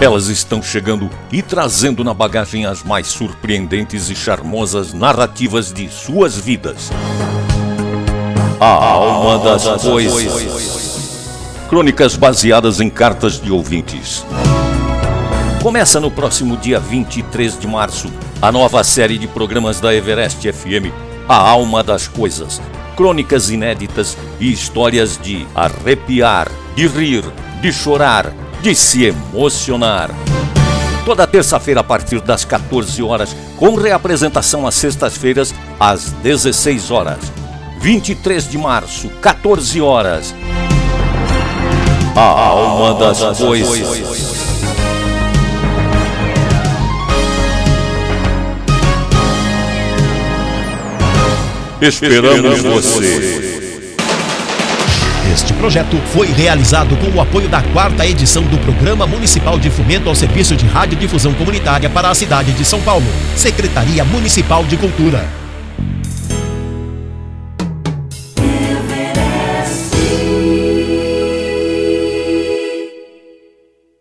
Elas estão chegando e trazendo na bagagem as mais surpreendentes e charmosas narrativas de suas vidas. A alma das coisas. Crônicas baseadas em cartas de ouvintes. Começa no próximo dia 23 de março a nova série de programas da Everest FM, A Alma das Coisas. Crônicas inéditas e histórias de arrepiar, de rir, de chorar de se emocionar. Toda terça-feira a partir das 14 horas, com reapresentação às sextas-feiras às 16 horas. 23 de março, 14 horas. A alma das coisas. Esperamos você. Projeto foi realizado com o apoio da quarta edição do Programa Municipal de Fomento ao Serviço de Radiodifusão Comunitária para a cidade de São Paulo, Secretaria Municipal de Cultura.